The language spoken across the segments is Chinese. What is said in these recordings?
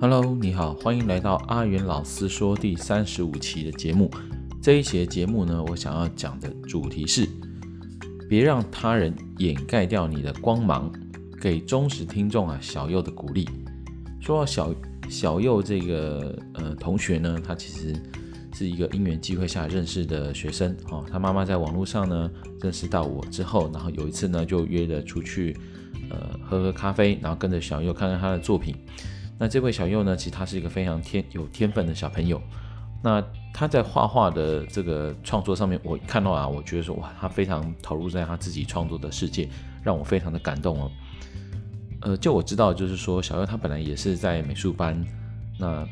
Hello，你好，欢迎来到阿元老师说第三十五期的节目。这一期的节目呢，我想要讲的主题是：别让他人掩盖掉你的光芒。给忠实听众啊，小右的鼓励。说到小小右这个呃同学呢，他其实是一个因缘机会下认识的学生哦。他妈妈在网络上呢认识到我之后，然后有一次呢就约了出去呃喝喝咖啡，然后跟着小右看看他的作品。那这位小佑呢，其实他是一个非常天有天分的小朋友。那他在画画的这个创作上面，我看到啊，我觉得说哇，他非常投入在他自己创作的世界，让我非常的感动哦。呃，就我知道，就是说小佑他本来也是在美术班，那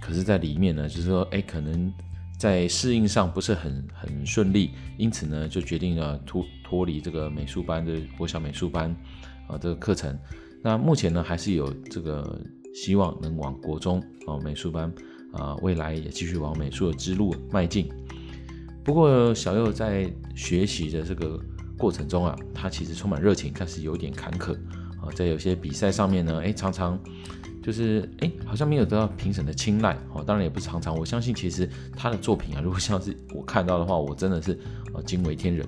可是，在里面呢，就是说，哎，可能在适应上不是很很顺利，因此呢，就决定了脱脱离这个美术班的国小美术班啊这个课程。那目前呢，还是有这个希望能往国中啊美术班啊，未来也继续往美术的之路迈进。不过，小佑在学习的这个过程中啊，他其实充满热情，但是有点坎坷。啊，在有些比赛上面呢，哎，常常就是哎，好像没有得到评审的青睐。哦，当然也不是常常。我相信其实他的作品啊，如果像是我看到的话，我真的是呃惊为天人。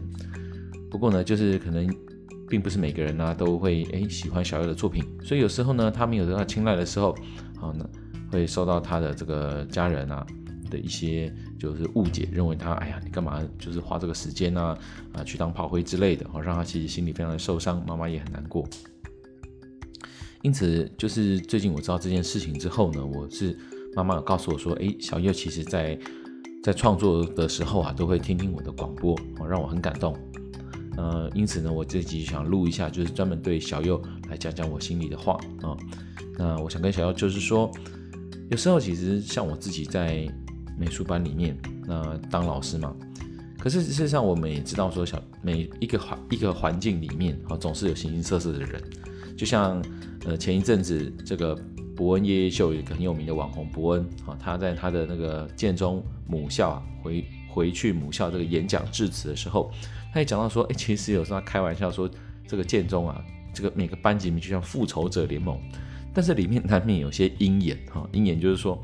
不过呢，就是可能并不是每个人呢、都会哎喜欢小佑的作品，所以有时候呢，他没有得到青睐的时候，好呢，会受到他的这个家人啊的一些就是误解，认为他哎呀，你干嘛就是花这个时间呢啊，去当炮灰之类的，哦，让他其实心里非常的受伤，妈妈也很难过。因此，就是最近我知道这件事情之后呢，我是妈妈告诉我说，诶，小佑其实在在创作的时候啊，都会听听我的广播，哦，让我很感动。呃，因此呢，我这集想录一下，就是专门对小佑来讲讲我心里的话啊，那我想跟小佑就是说，有时候其实像我自己在美术班里面，那当老师嘛，可是事实上我们也知道说，小每一个环一个环境里面啊，总是有形形色色的人。就像呃前一阵子这个伯恩夜夜秀有一个很有名的网红伯恩啊，他在他的那个建中母校啊回回去母校这个演讲致辞的时候，他也讲到说，哎，其实有时候他开玩笑说，这个建中啊，这个每个班级里面就像复仇者联盟，但是里面难免有些鹰眼哈，鹰眼就是说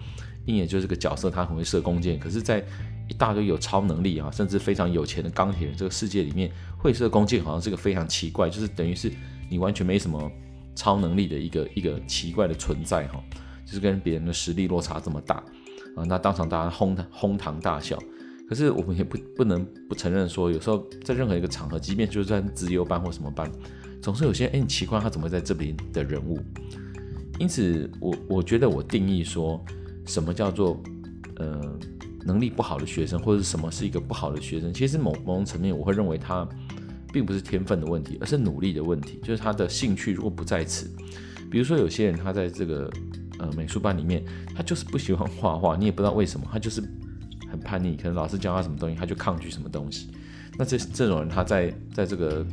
鹰眼就是个角色，他很会射弓箭，可是，在一大堆有超能力啊，甚至非常有钱的钢铁人这个世界里面，会射弓箭好像是个非常奇怪，就是等于是你完全没什么。超能力的一个一个奇怪的存在哈，就是跟别人的实力落差这么大啊，那当场大家哄哄堂大笑。可是我们也不不能不承认说，有时候在任何一个场合，即便就是在资优班或什么班，总是有些哎，你奇怪他怎么会在这边的人物。因此我，我我觉得我定义说什么叫做呃能力不好的学生，或者什么是一个不好的学生，其实某某种层面，我会认为他。并不是天分的问题，而是努力的问题。就是他的兴趣如果不在此，比如说有些人他在这个呃美术班里面，他就是不喜欢画画，你也不知道为什么，他就是很叛逆，可能老师教他什么东西，他就抗拒什么东西。那这这种人他在在这个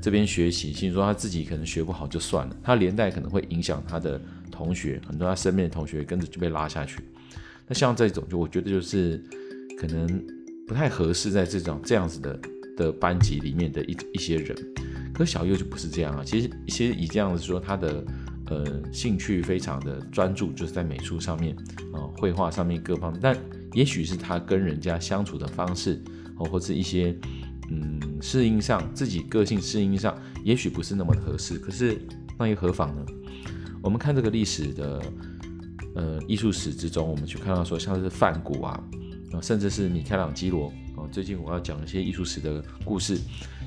这边学习，其实说他自己可能学不好就算了，他连带可能会影响他的同学，很多他身边的同学跟着就被拉下去。那像这种，就我觉得就是可能不太合适在这种这样子的。的班级里面的一一些人，可小右就不是这样啊。其实，其实以这样子说，他的呃兴趣非常的专注，就是在美术上面啊，呃、绘画上面各方面。但也许是他跟人家相处的方式，哦，或是一些嗯适应上自己个性适应上，也许不是那么的合适。可是那又何妨呢？我们看这个历史的呃艺术史之中，我们去看到说，像是梵谷啊，啊，甚至是米开朗基罗啊。最近我要讲一些艺术史的故事，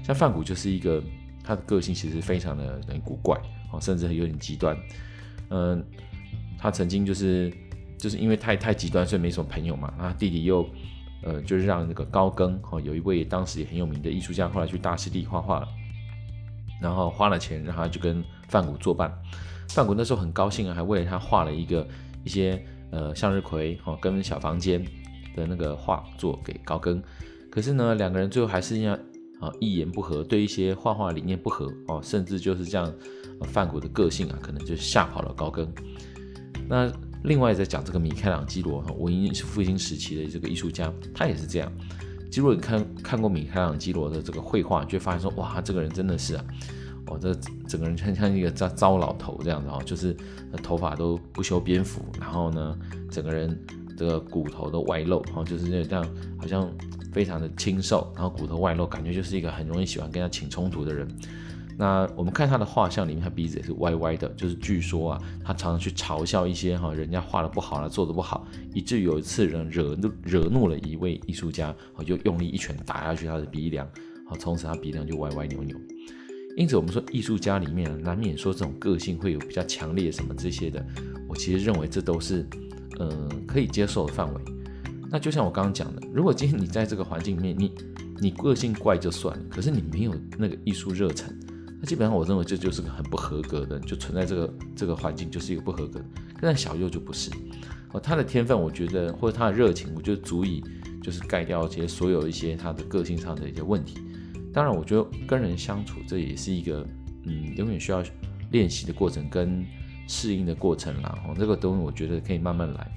像梵谷就是一个，他的个性其实非常的很古怪，哦，甚至有点极端。嗯，他曾经就是就是因为太太极端，所以没什么朋友嘛。那弟弟又呃，就是让那个高更，哦，有一位当时也很有名的艺术家，后来去大师地画画了，然后花了钱让他就跟范谷作伴。范谷那时候很高兴啊，还为了他画了一个一些呃向日葵，哦，跟小房间。的那个画作给高更，可是呢，两个人最后还是一样啊，一言不合，对一些画画理念不合哦，甚至就是这样，范谷的个性啊，可能就吓跑了高更。那另外在讲这个米开朗基罗哈，文艺复兴时期的这个艺术家，他也是这样。其实如果你看看过米开朗基罗的这个绘画，就会发现说，哇，这个人真的是啊，我，这整个人像像一个糟糟老头这样子哦，就是头发都不修边幅，然后呢，整个人这个骨头都外露，然后就是这样，好像非常的清瘦，然后骨头外露，感觉就是一个很容易喜欢跟他起冲突的人。那我们看他的画像里面，他鼻子也是歪歪的，就是据说啊，他常常去嘲笑一些哈人家画的不好了，做的不好，以至于有一次人惹怒惹怒了一位艺术家，哦，就用力一拳打下去他的鼻梁，好，从此他鼻梁就歪歪扭扭。因此我们说艺术家里面难免说这种个性会有比较强烈什么这些的，我其实认为这都是嗯、呃、可以接受的范围。那就像我刚刚讲的，如果今天你在这个环境里面，你你个性怪就算了，可是你没有那个艺术热忱。那基本上，我认为这就是个很不合格的，就存在这个这个环境就是一个不合格的。但小佑就不是，哦，他的天分，我觉得或者他的热情，我觉得足以就是盖掉这些所有一些他的个性上的一些问题。当然，我觉得跟人相处这也是一个嗯，永远需要练习的过程跟适应的过程啦。哦，这个东西我觉得可以慢慢来。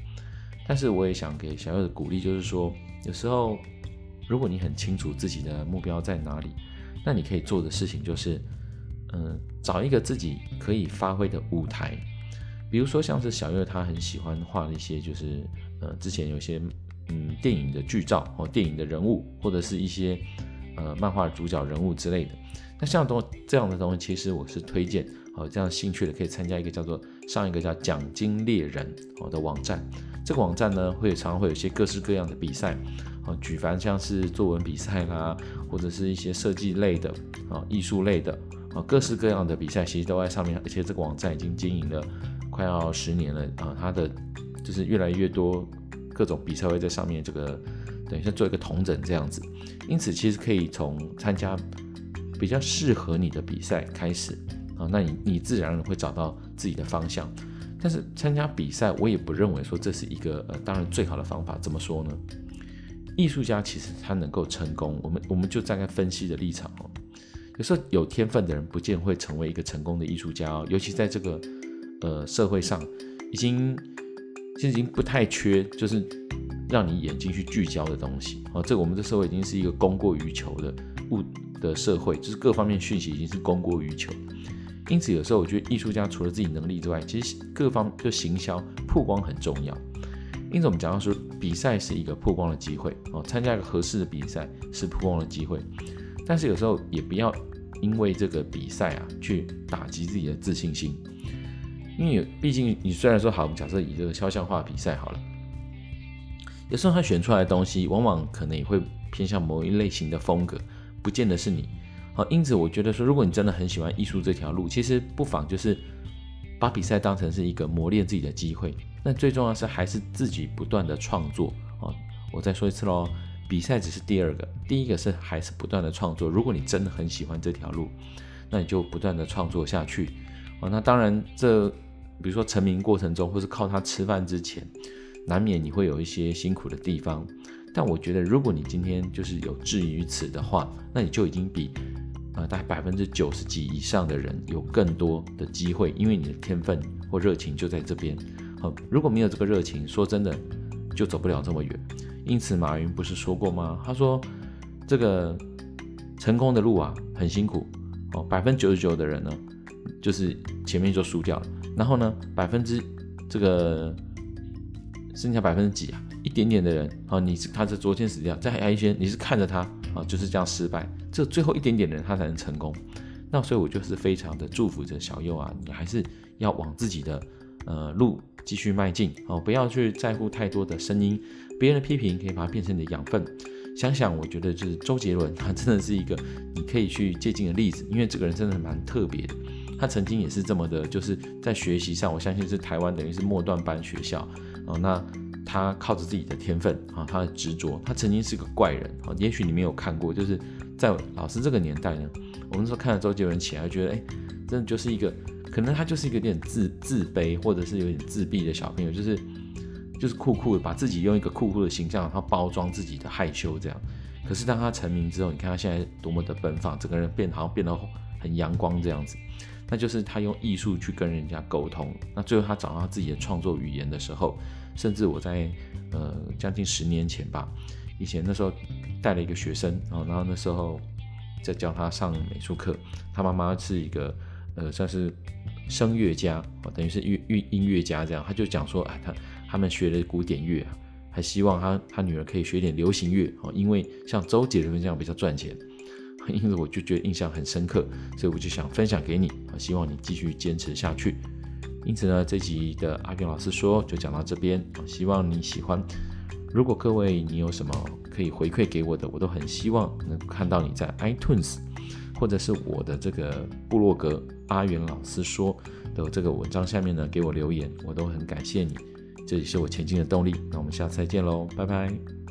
但是我也想给小佑的鼓励，就是说，有时候如果你很清楚自己的目标在哪里，那你可以做的事情就是。嗯，找一个自己可以发挥的舞台，比如说像是小月他很喜欢画一些，就是呃之前有些嗯电影的剧照哦，电影的人物或者是一些呃漫画主角人物之类的。那像东这样的东西，其实我是推荐哦，这样兴趣的可以参加一个叫做上一个叫奖金猎人哦的网站。这个网站呢会常常会有些各式各样的比赛哦，举凡像是作文比赛啦，或者是一些设计类的啊艺术类的。啊，各式各样的比赛其实都在上面，而且这个网站已经经营了快要十年了啊。它的就是越来越多各种比赛会在上面，这个等于是做一个统整这样子。因此，其实可以从参加比较适合你的比赛开始啊，那你你自然而然会找到自己的方向。但是参加比赛，我也不认为说这是一个呃，当然最好的方法。怎么说呢？艺术家其实他能够成功，我们我们就站在分析的立场哦。有时候有天分的人不见会成为一个成功的艺术家哦，尤其在这个呃社会上，已经现在已经不太缺，就是让你眼睛去聚焦的东西哦。这个我们这社会已经是一个供过于求的物的社会，就是各方面讯息已经是供过于求。因此有时候我觉得艺术家除了自己能力之外，其实各方就行销曝光很重要。因此我们讲到说，比赛是一个曝光的机会哦，参加一个合适的比赛是曝光的机会。但是有时候也不要因为这个比赛啊，去打击自己的自信心，因为毕竟你虽然说好，假设以这个肖像画比赛好了，有时候他选出来的东西，往往可能也会偏向某一类型的风格，不见得是你。好，因此我觉得说，如果你真的很喜欢艺术这条路，其实不妨就是把比赛当成是一个磨练自己的机会。那最重要是还是自己不断的创作啊！我再说一次喽。比赛只是第二个，第一个是还是不断的创作。如果你真的很喜欢这条路，那你就不断的创作下去。哦，那当然，这比如说成名过程中，或是靠它吃饭之前，难免你会有一些辛苦的地方。但我觉得，如果你今天就是有志于此的话，那你就已经比啊、大概百分之九十几以上的人有更多的机会，因为你的天分或热情就在这边。好、如果没有这个热情，说真的，就走不了这么远。因此，马云不是说过吗？他说：“这个成功的路啊，很辛苦哦。百分之九十九的人呢，就是前面就输掉了。然后呢，百分之这个剩下百分之几啊？一点点的人啊，你是他是昨天死掉，再还有一些你是看着他啊，就是这样失败。这最后一点点的人，他才能成功。那所以，我就是非常的祝福着小佑啊，你还是要往自己的呃路继续迈进哦，不要去在乎太多的声音。”别人的批评可以把它变成你的养分。想想，我觉得就是周杰伦，他真的是一个你可以去借鉴的例子，因为这个人真的蛮特别的。他曾经也是这么的，就是在学习上，我相信是台湾等于是末段班学校。哦，那他靠着自己的天分啊，他的执着，他曾经是个怪人。啊，也许你没有看过，就是在老师这个年代呢，我们说看了周杰伦起来，觉得哎，真的就是一个，可能他就是一个有点自自卑，或者是有点自闭的小朋友，就是。就是酷酷的，把自己用一个酷酷的形象，然后包装自己的害羞这样。可是当他成名之后，你看他现在多么的奔放，整个人变好像变得很阳光这样子。那就是他用艺术去跟人家沟通。那最后他找到自己的创作语言的时候，甚至我在呃将近十年前吧，以前那时候带了一个学生，然后然后那时候在教他上美术课。他妈妈是一个呃，算是声乐家，等于是乐乐音乐家这样。他就讲说，哎，他他们学的古典乐，还希望他他女儿可以学点流行乐哦，因为像周杰伦这样比较赚钱。因此我就觉得印象很深刻，所以我就想分享给你，希望你继续坚持下去。因此呢，这集的阿元老师说就讲到这边，希望你喜欢。如果各位你有什么可以回馈给我的，我都很希望能看到你在 iTunes 或者是我的这个部落格阿元老师说的这个文章下面呢给我留言，我都很感谢你，这也是我前进的动力。那我们下次再见喽，拜拜。